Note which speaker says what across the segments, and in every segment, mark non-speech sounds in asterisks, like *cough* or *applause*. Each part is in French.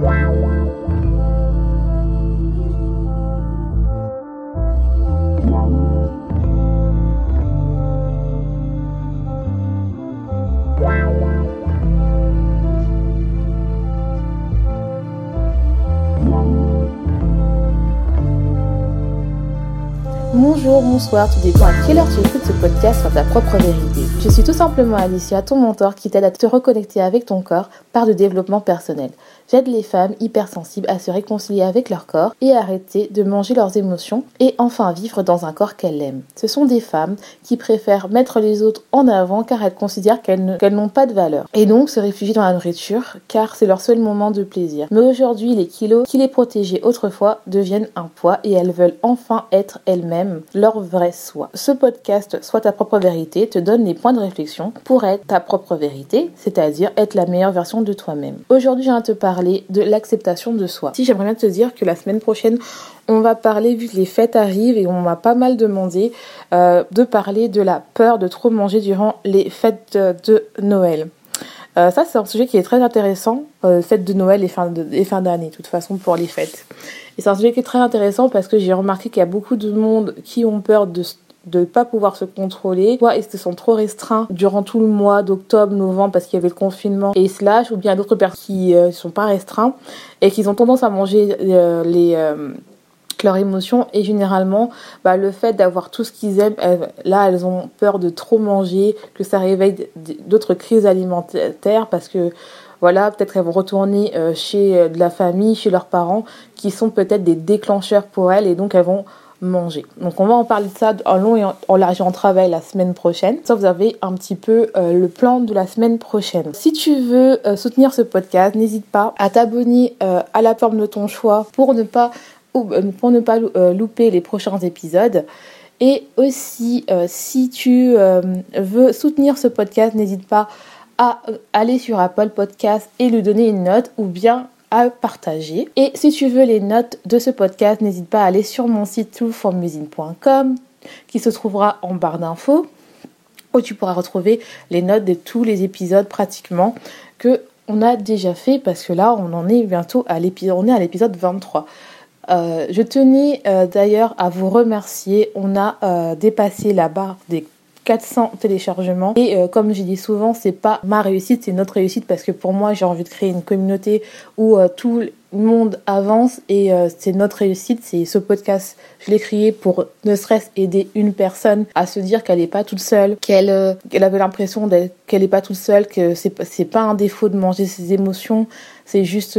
Speaker 1: Wow. Bonjour, bonsoir, tout dépend à quelle heure tu écoutes ce podcast sur ta propre vérité. Je suis tout simplement Alicia, ton mentor qui t'aide à te reconnecter avec ton corps par le développement personnel. J'aide les femmes hypersensibles à se réconcilier avec leur corps et à arrêter de manger leurs émotions et enfin vivre dans un corps qu'elles aiment. Ce sont des femmes qui préfèrent mettre les autres en avant car elles considèrent qu'elles n'ont pas de valeur et donc se réfugient dans la nourriture car c'est leur seul moment de plaisir. Mais aujourd'hui, les kilos qui les protégeaient autrefois deviennent un poids et elles veulent enfin être elles-mêmes leur vrai soi. Ce podcast, soit ta propre vérité, te donne les points de réflexion pour être ta propre vérité, c'est-à-dire être la meilleure version de toi-même. Aujourd'hui, je viens te parler de l'acceptation de soi. Si j'aimerais bien te dire que la semaine prochaine, on va parler, vu que les fêtes arrivent et on m'a pas mal demandé euh, de parler de la peur de trop manger durant les fêtes de Noël. Euh, ça, c'est un sujet qui est très intéressant, euh, fêtes de Noël et fin d'année, de toute façon, pour les fêtes. Et c'est un sujet qui est très intéressant parce que j'ai remarqué qu'il y a beaucoup de monde qui ont peur de de ne pas pouvoir se contrôler, soit ils se sont trop restreints durant tout le mois d'octobre, novembre parce qu'il y avait le confinement et slash, ou bien d'autres personnes qui ne euh, sont pas restreints et qui ont tendance à manger euh, les euh, leurs émotions et généralement bah, le fait d'avoir tout ce qu'ils aiment là elles ont peur de trop manger que ça réveille d'autres crises alimentaires parce que voilà peut-être qu'elles vont retourner chez de la famille chez leurs parents qui sont peut-être des déclencheurs pour elles et donc elles vont manger. Donc on va en parler de ça en long et en, large en travail la semaine prochaine. Ça vous avez un petit peu euh, le plan de la semaine prochaine. Si tu veux euh, soutenir ce podcast, n'hésite pas à t'abonner euh, à la forme de ton choix pour ne pas pour ne pas louper les prochains épisodes. Et aussi, si tu veux soutenir ce podcast, n'hésite pas à aller sur Apple Podcast et lui donner une note ou bien partager. Et si tu veux les notes de ce podcast, n'hésite pas à aller sur mon site toolformusine.com qui se trouvera en barre d'infos où tu pourras retrouver les notes de tous les épisodes pratiquement que on a déjà fait parce que là on en est bientôt à l'épisode on est à l'épisode 23. Euh, je tenais euh, d'ailleurs à vous remercier. On a euh, dépassé la barre des 400 téléchargements. Et comme j'ai dit souvent, c'est pas ma réussite, c'est notre réussite parce que pour moi, j'ai envie de créer une communauté où tout le monde avance et c'est notre réussite. C'est ce podcast, je l'ai créé pour ne serait-ce aider une personne à se dire qu'elle n'est pas toute seule, qu'elle avait l'impression qu'elle n'est pas toute seule, que c'est pas un défaut de manger ses émotions, c'est juste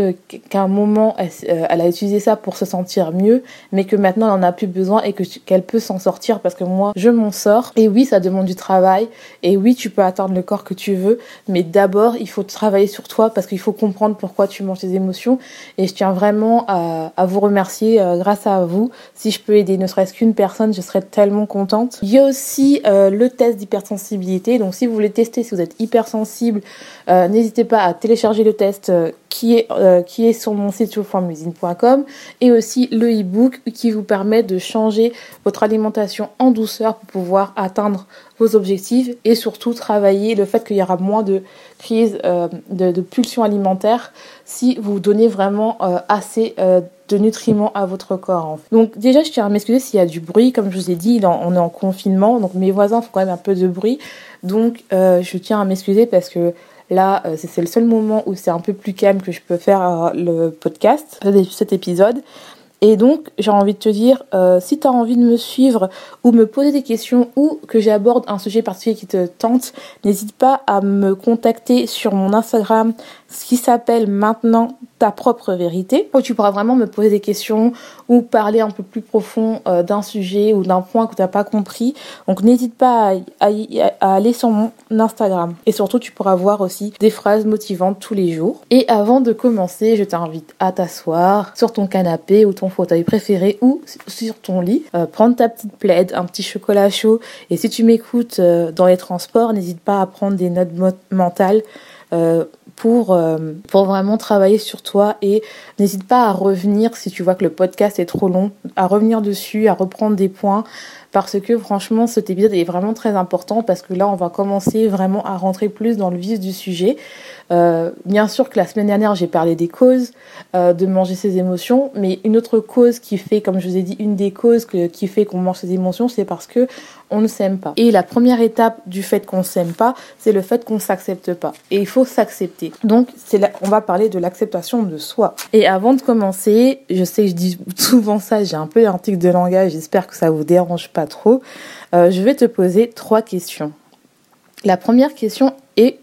Speaker 1: qu'à un moment, elle, elle, a utilisé ça pour se sentir mieux, mais que maintenant, elle n'en a plus besoin et que qu'elle peut s'en sortir parce que moi, je m'en sors. Et oui, ça demande du travail. Et oui, tu peux atteindre le corps que tu veux. Mais d'abord, il faut travailler sur toi parce qu'il faut comprendre pourquoi tu manges tes émotions. Et je tiens vraiment à, vous remercier euh, grâce à vous. Si je peux aider ne serait-ce qu'une personne, je serais tellement contente. Il y a aussi euh, le test d'hypersensibilité. Donc, si vous voulez tester si vous êtes hypersensible, euh, n'hésitez pas à télécharger le test qui est, euh, qui est sur mon site yourformusine.com et aussi le e-book qui vous permet de changer votre alimentation en douceur pour pouvoir atteindre vos objectifs et surtout travailler le fait qu'il y aura moins de crises euh, de, pulsions alimentaires si vous donnez vraiment euh, assez de nutriments à votre corps. Donc déjà, je tiens à m'excuser s'il y a du bruit. Comme je vous ai dit, on est en confinement, donc mes voisins font quand même un peu de bruit. Donc je tiens à m'excuser parce que Là, euh, c'est le seul moment où c'est un peu plus calme que je peux faire euh, le podcast, cet épisode. Et donc, j'ai envie de te dire, euh, si tu as envie de me suivre ou me poser des questions ou que j'aborde un sujet particulier qui te tente, n'hésite pas à me contacter sur mon Instagram, ce qui s'appelle maintenant ta propre vérité, où tu pourras vraiment me poser des questions ou parler un peu plus profond euh, d'un sujet ou d'un point que tu n'as pas compris. Donc n'hésite pas à, aller sur mon Instagram. Et surtout, tu pourras voir aussi des phrases motivantes tous les jours. Et avant de commencer, je t'invite à t'asseoir sur ton canapé ou ton fauteuil préféré ou sur ton lit, euh, prendre ta petite plaide, un petit chocolat chaud. Et si tu m'écoutes euh, dans les transports, n'hésite pas à prendre des notes mentales pour, euh, pour vraiment travailler sur toi et n'hésite pas à revenir si tu vois que le podcast est trop long, à revenir dessus, à reprendre des points parce que franchement cet épisode est vraiment très important parce que là on va commencer vraiment à rentrer plus dans le vif du sujet. Euh, bien sûr que la semaine dernière j'ai parlé des causes euh, de manger ses émotions, mais une autre cause qui fait, comme je vous ai dit, une des causes qui fait qu'on mange ses émotions, c'est parce que on ne s'aime pas. Et la première étape du fait qu'on s'aime pas, c'est le fait qu'on s'accepte pas. Et il faut s'accepter. Donc on va parler de l'acceptation de soi. Et avant de commencer, je sais que je dis souvent ça, j'ai un peu un de langage, j'espère que ça vous dérange pas trop. Euh, je vais te poser trois questions. La première question est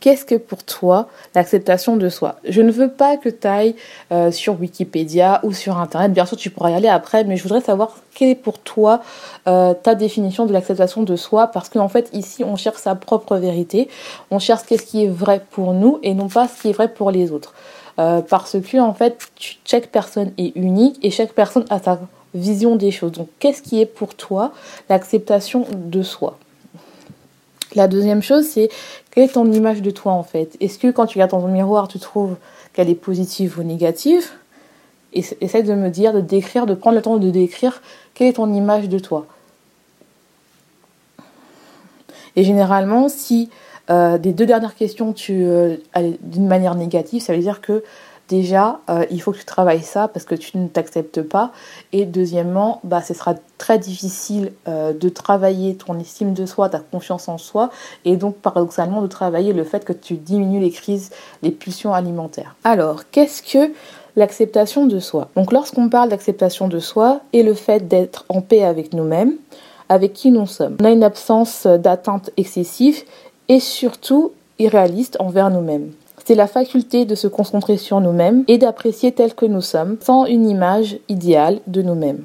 Speaker 1: Qu'est-ce que pour toi l'acceptation de soi? Je ne veux pas que tu ailles euh, sur Wikipédia ou sur Internet. Bien sûr, tu pourras y aller après, mais je voudrais savoir quelle est pour toi euh, ta définition de l'acceptation de soi parce qu'en fait, ici, on cherche sa propre vérité. On cherche qu'est-ce qui est vrai pour nous et non pas ce qui est vrai pour les autres. Euh, parce que, en fait, chaque personne est unique et chaque personne a sa vision des choses. Donc, qu'est-ce qui est pour toi l'acceptation de soi? La deuxième chose, c'est quelle est ton image de toi en fait? Est-ce que quand tu regardes dans ton miroir, tu trouves qu'elle est positive ou négative? Essaye de me dire, de décrire, de prendre le temps de décrire quelle est ton image de toi. Et généralement, si euh, des deux dernières questions, tu euh, d'une manière négative, ça veut dire que déjà, euh, il faut que tu travailles ça parce que tu ne t'acceptes pas. Et deuxièmement, bah, ce sera très difficile euh, de travailler ton estime de soi, ta confiance en soi, et donc paradoxalement de travailler le fait que tu diminues les crises, les pulsions alimentaires. Alors, qu'est-ce que l'acceptation de soi? Donc, lorsqu'on parle d'acceptation de soi et le fait d'être en paix avec nous-mêmes, avec qui nous sommes, on a une absence d'atteinte excessive et surtout irréaliste envers nous-mêmes c'est la faculté de se concentrer sur nous-mêmes et d'apprécier tel que nous sommes, sans une image idéale de nous-mêmes.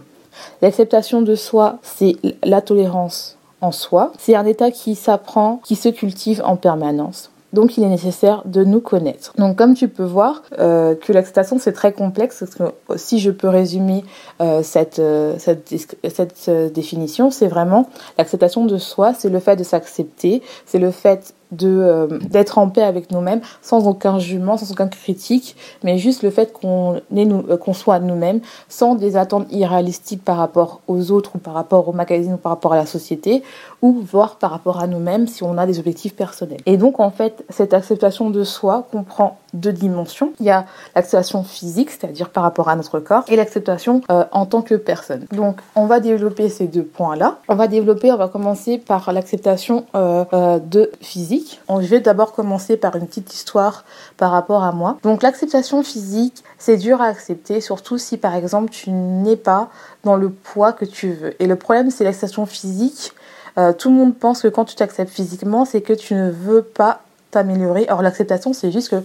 Speaker 1: L'acceptation de soi, c'est la tolérance en soi. C'est un état qui s'apprend, qui se cultive en permanence. Donc il est nécessaire de nous connaître. Donc comme tu peux voir euh, que l'acceptation c'est très complexe, que si je peux résumer euh, euh, cette, cette définition, c'est vraiment l'acceptation de soi, c'est le fait de s'accepter, c'est le fait euh, d'être en paix avec nous-mêmes sans aucun jugement, sans aucun critique, mais juste le fait qu'on euh, qu'on soit nous-mêmes sans des attentes irréalistiques par rapport aux autres ou par rapport au magazine ou par rapport à la société ou voire par rapport à nous-mêmes si on a des objectifs personnels. Et donc en fait, cette acceptation de soi comprend deux dimensions. Il y a l'acceptation physique, c'est-à-dire par rapport à notre corps, et l'acceptation euh, en tant que personne. Donc on va développer ces deux points-là. On va développer, on va commencer par l'acceptation de physique je vais d'abord commencer par une petite histoire par rapport à moi. Donc l'acceptation physique, c'est dur à accepter, surtout si par exemple tu n'es pas dans le poids que tu veux. Et le problème, c'est l'acceptation physique. Euh, tout le monde pense que quand tu t'acceptes physiquement, c'est que tu ne veux pas t'améliorer. Or l'acceptation, c'est juste que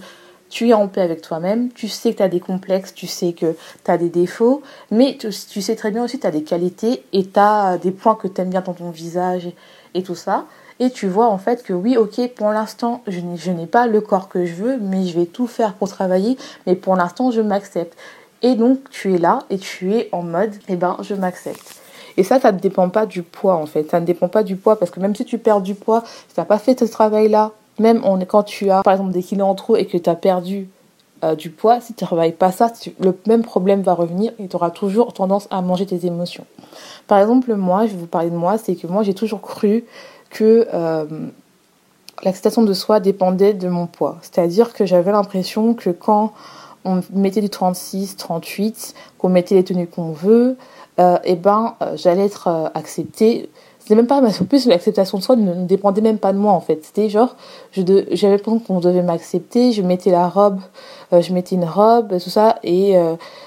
Speaker 1: tu es en paix avec toi-même, tu sais que tu as des complexes, tu sais que tu as des défauts, mais tu, sais très bien aussi que tu as des qualités et tu as des points que tu aimes bien dans ton visage et tout ça et tu vois en fait que oui, ok, pour l'instant, je n'ai pas le corps que je veux, mais je vais tout faire pour travailler, mais pour l'instant, je m'accepte. Et donc, tu es là et tu es en mode, eh ben, je m'accepte. Et ça, ça ne dépend pas du poids en fait. Ça ne dépend pas du poids parce que même si tu perds du poids, si tu n'as pas fait ce travail-là, même quand tu as par exemple des kilos en trop et que tu as perdu euh, du poids, si tu ne travailles pas ça, le même problème va revenir et tu auras toujours tendance à manger tes émotions. Par exemple, moi, je vais vous parler de moi, c'est que moi j'ai toujours cru que euh, l'acceptation de soi dépendait de mon poids. C'est-à-dire que j'avais l'impression que quand on mettait du 36, 38, qu'on mettait les tenues qu'on veut, euh, et eh ben euh, j'allais être euh, acceptée. C'était même pas, en plus l'acceptation de soi ne, dépendait même pas de moi en fait. C'était genre, j'avais l'impression qu'on devait m'accepter, je mettais la robe, je mettais une robe, tout ça, et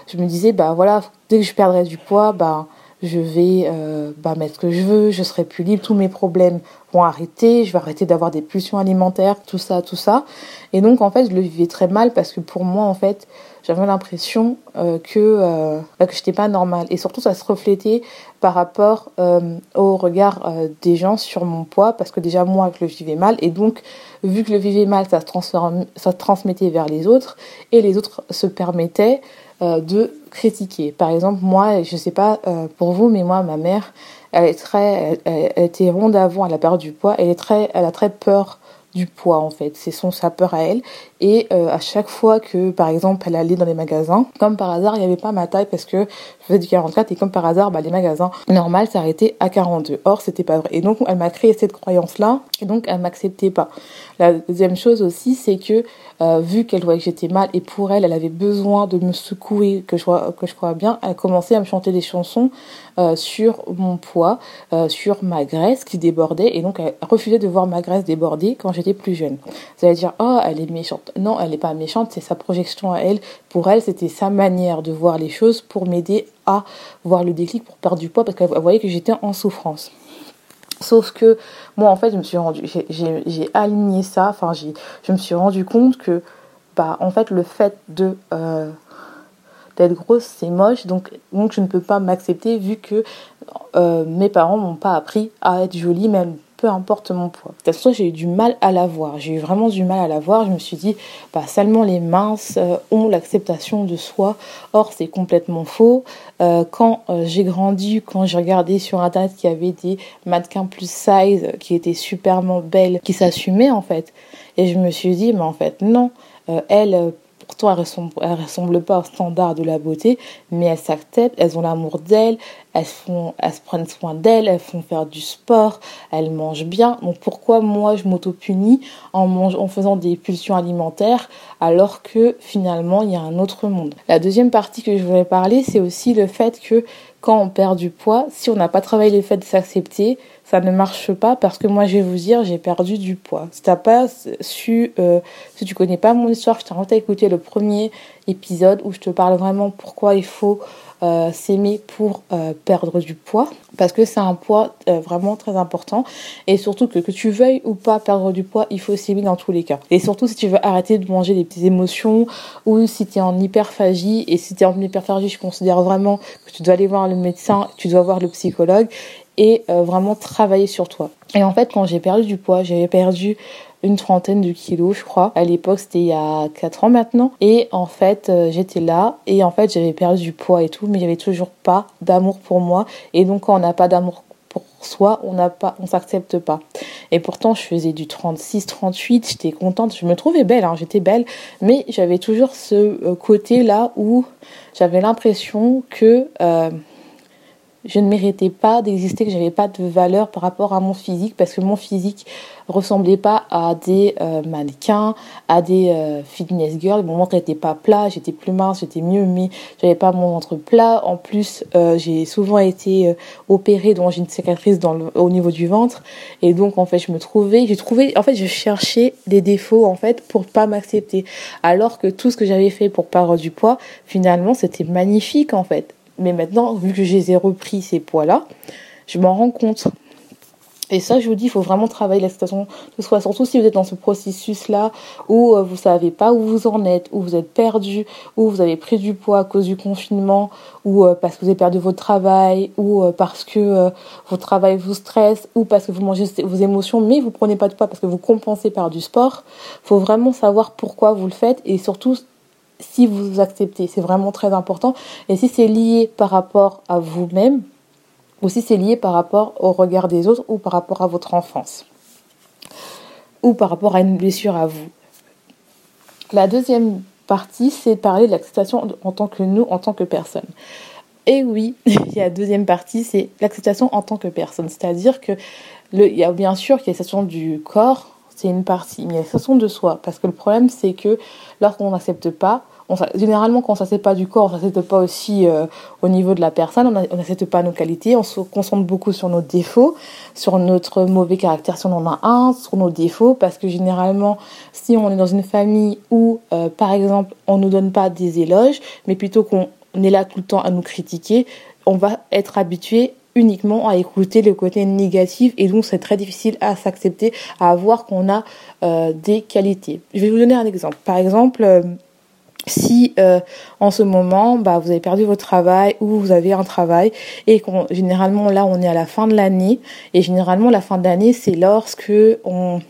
Speaker 1: je me disais, bah voilà, dès que je perdrais du poids, bah je vais euh, bah, mettre ce que je veux, je serai plus libre, tous mes problèmes vont arrêter, je vais arrêter d'avoir des pulsions alimentaires, tout ça, tout ça. Et donc en fait, je le vivais très mal parce que pour moi, en fait, j'avais l'impression euh, que euh, bah, que j'étais pas normale. Et surtout, ça se reflétait par rapport euh, au regard des gens sur mon poids parce que déjà moi, je le vivais mal et donc vu que je le vivais mal, ça se, ça transmettait vers les autres et les autres se permettaient euh, de critiquer. Par exemple, moi, je sais pas euh, pour vous, mais moi, ma mère, elle est très, elle, était ronde avant, elle a perdu du poids, elle est très, elle a très peur du poids en fait. C'est son sa peur à elle. Et euh, à chaque fois que, par exemple, elle allait dans les magasins, comme par hasard, il n'y avait pas ma taille parce que je faisais du 44 et comme par hasard, bah, les magasins normaux s'arrêtaient à 42. Or, c'était pas vrai. Et donc, elle m'a créé cette croyance-là et donc elle m'acceptait pas. La deuxième chose aussi, c'est que euh, vu qu'elle voyait que j'étais mal et pour elle, elle avait besoin de me secouer, que je que je crois bien, elle a commencé à me chanter des chansons euh, sur mon poids, euh, sur ma graisse qui débordait et donc elle refusait de voir ma graisse déborder quand j'étais plus jeune. Vous allez dire, oh, elle est méchante. Non, elle n'est pas méchante, c'est sa projection à elle. Pour elle, c'était sa manière de voir les choses pour m'aider à voir le déclic pour perdre du poids parce qu'elle voyait que j'étais en souffrance. Sauf que moi, en fait, je suis rendu, j'ai aligné ça. Enfin, je me suis rendu compte que, bah, en fait, le fait de euh, d'être grosse, c'est moche. Donc, donc, je ne peux pas m'accepter vu que euh, mes parents m'ont pas appris à être jolie, même peu importe mon poids. Toute façon, j'ai eu du mal à la voir. J'ai eu vraiment du mal à la voir. Je me suis dit, bah, seulement les minces euh, ont l'acceptation de soi. Or, c'est complètement faux. Euh, quand euh, j'ai grandi, quand j'ai regardé sur internet qu'il y avait des mannequins plus size qui étaient superment belles, qui s'assumaient en fait. Et je me suis dit, mais en fait, non. elle, pourtant elles ressemblent, ressemblent pas au standard de la beauté, mais elles s'acceptent, elles ont l'amour d'elles, elles font, elles se prennent soin d'elles, elles font faire du sport, elles mangent bien. Donc pourquoi moi je m'auto-punis en, en faisant des pulsions alimentaires alors que finalement il y a un autre monde? La deuxième partie que je voulais parler, c'est aussi le fait que quand on perd du poids, si on n'a pas travaillé le fait de s'accepter, ça ne marche pas parce que moi je vais vous dire j'ai perdu du poids. Si t'as pas su, euh, si tu connais pas mon histoire, je t'invite à écouter le premier épisode où je te parle vraiment pourquoi il faut euh, s'aimer pour euh, perdre du poids parce que c'est un poids vraiment très important. Et surtout que que tu veuilles ou pas perdre du poids il faut s'aimer dans tous les cas. Et surtout si tu veux arrêter de manger des petites émotions ou si tu es en hyperphagie. Et si tu es en hyperphagie je considère vraiment que tu dois aller voir le médecin tu dois voir le psychologue et euh, vraiment travailler sur toi. Et en fait, quand j'ai perdu du poids, j'avais perdu une trentaine de kilos, je crois. À l'époque, c'était il y a 4 ans maintenant. Et en fait, euh, j'étais là et en fait, j'avais perdu du poids et tout, mais j'avais toujours pas d'amour pour moi. Et donc, quand on n'a pas d'amour pour soi, on n'a pas, on s'accepte pas. Et pourtant, je faisais du 36, 38, j'étais contente, je me trouvais belle, hein, j'étais belle, mais j'avais toujours ce euh, côté là où j'avais l'impression que je ne méritais pas d'exister, que j'avais pas de valeur par rapport à mon physique parce que mon physique ressemblait pas à des euh, mannequins, à des euh, fitness girls. Mon ventre n'était pas plat, j'étais plus mince, j'étais mieux, mais j'avais pas mon ventre plat. En plus, euh, j'ai souvent été opérée, donc j'ai une cicatrice au niveau du ventre. Et donc, en fait, je me trouvais, j'ai trouvé, en fait, je cherchais des défauts, en fait, pour pas m'accepter. Alors que tout ce que j'avais fait pour perdre du poids, finalement, c'était magnifique, en fait. Mais maintenant, vu que j'ai repris ces poids-là, je m'en rends compte. Et ça, je vous dis, il faut vraiment travailler la situation de soi. Surtout si vous êtes dans ce processus-là où euh, vous savez pas où vous en êtes, où vous êtes perdu, où vous avez pris du poids à cause du confinement, ou euh, parce que vous avez perdu votre travail, ou euh, parce que votre travail vous stresse, ou parce que vous mangez vos émotions, mais vous prenez pas de poids parce que vous compensez par du sport. Il faut vraiment savoir pourquoi vous le faites et surtout si vous acceptez. C'est vraiment très important. Et si c'est lié par rapport à vous-même, ou si c'est lié par rapport au regard des autres, ou par rapport à votre enfance, ou par rapport à une blessure à vous. La deuxième partie, c'est parler de l'acceptation en tant que nous, en tant que personne. Et oui, *laughs* il y a la deuxième partie, c'est l'acceptation en tant que personne. C'est-à-dire que il y a bien sûr qu'il y a l'acceptation du corps, c'est une partie, mais il y a l'acceptation de soi. Parce que le problème, c'est que lorsqu'on n'accepte pas, généralement, quand on ne s'accepte pas du corps, on ne s'accepte pas aussi euh, au niveau de la personne, on n'accepte pas nos qualités, on se concentre beaucoup sur nos défauts, sur notre mauvais caractère si on en a un, sur nos défauts, parce que généralement, si on est dans une famille où, euh, par exemple, on ne nous donne pas des éloges, mais plutôt qu'on est là tout le temps à nous critiquer, on va être habitué uniquement à écouter le côté négatif et donc c'est très difficile à s'accepter, à voir qu'on a euh, des qualités. Je vais vous donner un exemple. Par exemple, si euh, en ce moment bah, vous avez perdu votre travail ou vous avez un travail et qu'on généralement là on est à la fin de l'année et généralement la fin de l'année c'est lorsque on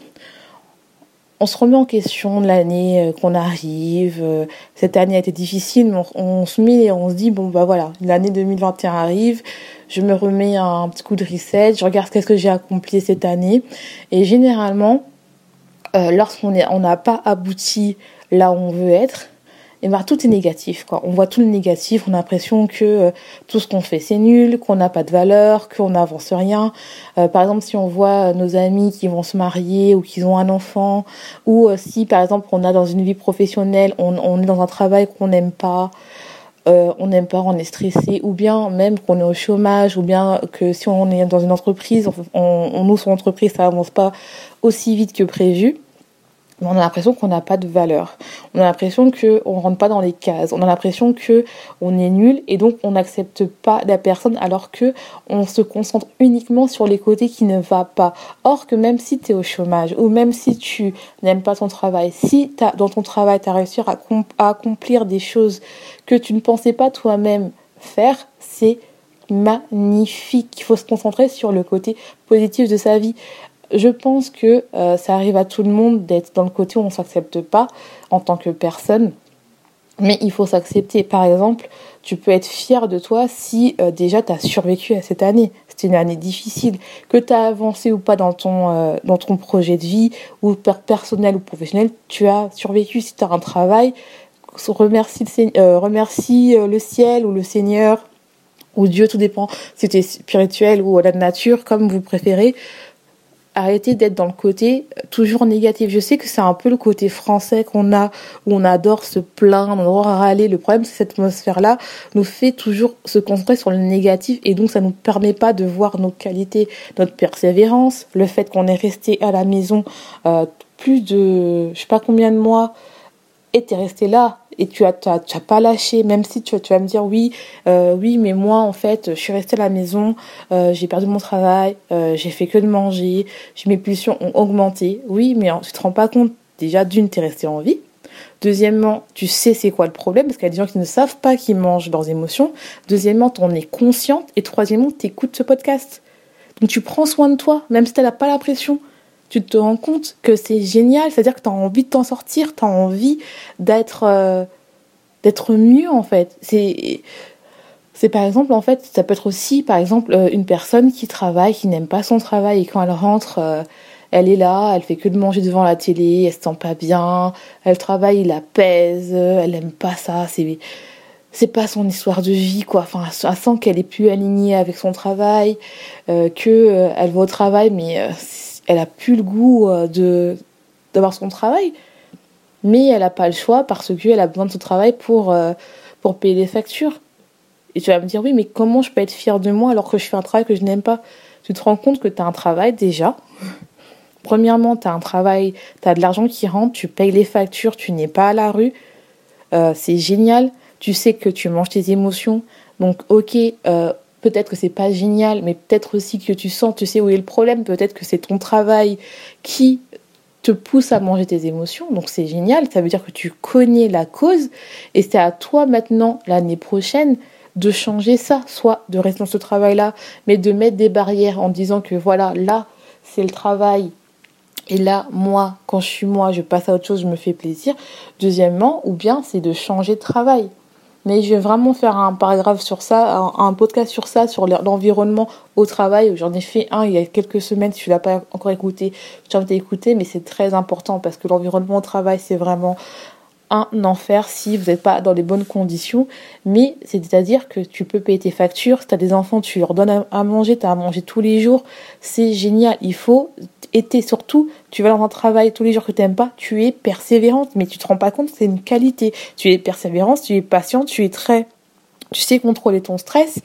Speaker 1: on se remet en question de l'année euh, qu'on arrive euh, cette année a été difficile mais on, on, se met et on se dit bon bah voilà l'année 2021 arrive je me remets un petit coup de reset je regarde qu'est-ce que j'ai accompli cette année et généralement euh, lorsqu'on n'a pas abouti là où on veut être, et ben, tout est négatif. Quoi. On voit tout le négatif, on a l'impression que euh, tout ce qu'on fait c'est nul, qu'on n'a pas de valeur, qu'on n'avance rien. Euh, par exemple, si on voit nos amis qui vont se marier ou qui ont un enfant, ou euh, si par exemple on a dans une vie professionnelle, on, est dans un travail qu'on n'aime pas, on n'aime pas, on est stressé, ou bien même qu'on est au chômage, ou bien que si on est dans une entreprise, on, on, ouvre son entreprise, ça avance pas aussi vite que prévu on a l'impression qu'on n'a pas de valeur. On a l'impression qu'on ne rentre pas dans les cases. On a l'impression que on est nul et donc on n'accepte pas la personne alors que on se concentre uniquement sur les côtés qui ne va pas. Or que même si tu es au chômage ou même si tu n'aimes pas ton travail, si dans ton travail tu as réussi à, à accomplir des choses que tu ne pensais pas toi-même faire, c'est magnifique. Il faut se concentrer sur le côté positif de sa vie je pense que euh, ça arrive à tout le monde d'être dans le côté où on ne s'accepte pas en tant que personne. Mais il faut s'accepter. Par exemple, tu peux être fier de toi si euh, déjà tu as survécu à cette année. C'était une année difficile. Que tu as avancé ou pas dans ton, euh, dans ton projet de vie, ou personnel ou professionnel, tu as survécu. Si tu as un travail, remercie le, remercie le ciel ou le Seigneur ou Dieu, tout dépend si tu es spirituel ou la nature, comme vous préférez arrêter d'être dans le côté euh, toujours négatif. Je sais que c'est un peu le côté français qu'on a, où on adore se plaindre, on adore râler. Le problème, c'est que cette atmosphère-là nous fait toujours se concentrer sur le négatif et donc ça nous permet pas de voir nos qualités, notre persévérance, le fait qu'on est resté à la maison euh, plus de, je sais pas combien de mois, et resté là et tu as, tu as, tu as pas lâché, même si tu, tu vas me dire oui, euh, oui, mais moi en fait, je suis restée à la maison, euh, j'ai perdu mon travail, euh, j'ai fait que de manger, mes pulsions ont augmenté. Oui, mais tu te rends pas compte déjà d'une, t'es resté en vie. Deuxièmement, tu sais c'est quoi le problème, parce qu'il y a des gens qui ne savent pas qu'ils mangent leurs émotions. Deuxièmement, tu en es consciente. Et troisièmement, tu écoutes ce podcast. Donc tu prends soin de toi, même si tu n'as pas la pression tu te rends compte que c'est génial, c'est-à-dire que tu as envie de t'en sortir, tu as envie d'être euh, d'être mieux en fait. C'est c'est par exemple en fait, ça peut être aussi par exemple euh, une personne qui travaille, qui n'aime pas son travail et quand elle rentre euh, elle est là, elle fait que de manger devant la télé, elle se sent pas bien, elle travaille, il la pèse, elle aime pas ça, c'est c'est pas son histoire de vie quoi enfin elle sent qu'elle est plus alignée avec son travail que elle va au travail mais elle a plus le goût euh, de d'avoir son travail, mais elle n'a pas le choix parce qu'elle a besoin de son travail pour, euh, pour payer les factures. Et tu vas me dire, oui, mais comment je peux être fière de moi alors que je fais un travail que je n'aime pas? Tu te rends compte que tu as un travail déjà. Premièrement, tu as un travail, tu as de l'argent qui rentre, tu payes les factures, tu n'es pas à la rue. Euh, c'est génial. Tu sais que tu manges tes émotions. Donc, ok, Peut-être que c'est pas génial, mais peut-être aussi que tu sens, tu sais où est le problème. Peut-être que c'est ton travail qui te pousse à manger tes émotions. Donc c'est génial. Ça veut dire que tu connais la cause et c'est à toi maintenant, l'année prochaine, de changer ça. Soit de rester dans ce travail-là, mais de mettre des barrières en disant que voilà, là, c'est le travail. Et là, moi, quand je suis moi, je passe à autre chose, je me fais plaisir. Deuxièmement, ou bien c'est de changer de travail. Mais je vais vraiment faire un paragraphe sur ça, un, podcast sur ça, sur l'environnement au travail. J'en ai fait un il y a quelques semaines, si tu l'as pas encore écouté, je t'invite à mais c'est très important parce que l'environnement au travail, c'est vraiment un enfer si vous n'êtes pas dans les bonnes conditions. Mais c'est-à-dire que tu peux payer tes factures, si tu as des enfants, tu leur donnes à manger, tu as à manger tous les jours. C'est génial. Il faut et surtout, tu vas dans un travail tous les jours que tu n'aimes pas, tu es persévérante, mais tu te rends pas compte c'est une qualité. Tu es persévérante, tu es patiente, tu es très tu sais contrôler ton stress,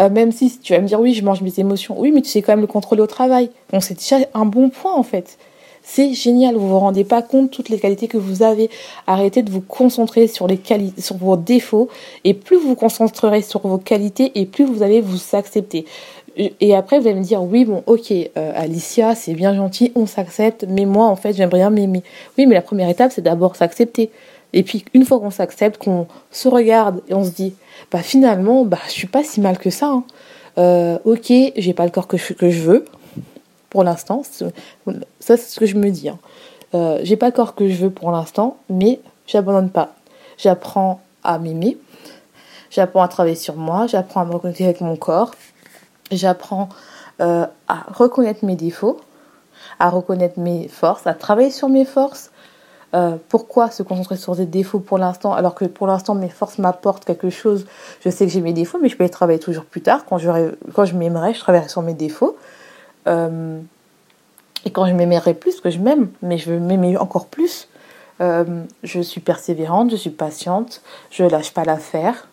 Speaker 1: euh, même si tu vas me dire oui, je mange mes émotions, oui, mais tu sais quand même le contrôler au travail. Bon, c'est déjà un bon point en fait. C'est génial, vous vous rendez pas compte toutes les qualités que vous avez. Arrêtez de vous concentrer sur les sur vos défauts, et plus vous vous concentrerez sur vos qualités, et plus vous allez vous accepter. Et après, vous allez me dire, oui, bon, ok, euh, Alicia, c'est bien gentil, on s'accepte, mais moi, en fait, j'aimerais bien m'aimer. Oui, mais la première étape, c'est d'abord s'accepter. Et puis, une fois qu'on s'accepte, qu'on se regarde et on se dit, bah finalement, bah, je suis pas si mal que ça. Hein. Euh, ok, j'ai pas le corps que je veux, pour l'instant. Ça, c'est ce que je me dis. Hein. Euh, j'ai pas le corps que je veux pour l'instant, mais j'abandonne pas. J'apprends à m'aimer, j'apprends à travailler sur moi, j'apprends à me reconnecter avec mon corps, j'apprends euh, à reconnaître mes défauts, à reconnaître mes forces, à travailler sur mes forces. Euh, pourquoi se concentrer sur des défauts pour l'instant alors que pour l'instant mes forces m'apportent quelque chose? Je sais que j'ai mes défauts, mais je peux les travailler toujours plus tard. Quand, quand je m'aimerai, je travaillerai sur mes défauts. Euh, et quand je m'aimerai plus, que je m'aime, mais je veux m'aimer encore plus, euh, je suis persévérante, je suis patiente, je lâche pas l'affaire.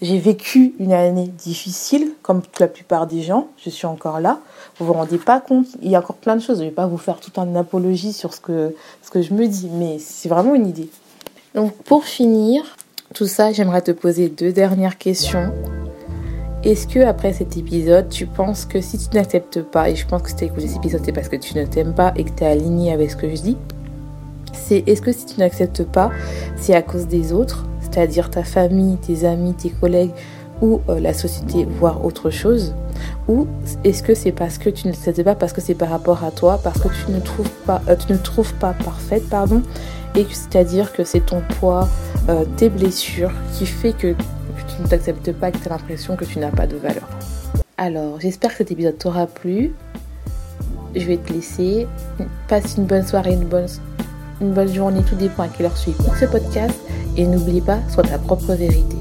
Speaker 1: J'ai vécu une année difficile, comme la plupart des gens. Je suis encore là. Vous vous rendez pas compte. Il y a encore plein de choses. Je vais pas vous faire tout un apologie sur ce que, ce que je me dis, mais c'est vraiment une idée. Donc, pour finir tout ça, j'aimerais te poser deux dernières questions. Est-ce que après cet épisode, tu penses que si tu n'acceptes pas, et je pense que si tu écouté cet épisode, c'est parce que tu ne t'aimes pas et que tu es aligné avec ce que je dis, c'est est-ce que si tu n'acceptes pas, c'est à cause des autres c'est-à-dire ta famille, tes amis, tes collègues ou euh, la société, voire autre chose? Ou est-ce que c'est parce que tu ne sais pas, parce que c'est par rapport à toi, parce que tu ne trouves pas, euh, tu ne trouves pas parfaite, pardon, et c'est-à-dire que c'est ton poids, euh, tes blessures qui fait que, ne t'acceptes pas, que tu as l'impression que tu n'as pas de valeur. Alors, j'espère que cet épisode t'aura plu. Je vais te laisser. Passe une bonne soirée, une bonne, une bonne journée, tout dépend à quelle heure tu ce podcast. Et n'oublie pas, sois ta propre vérité.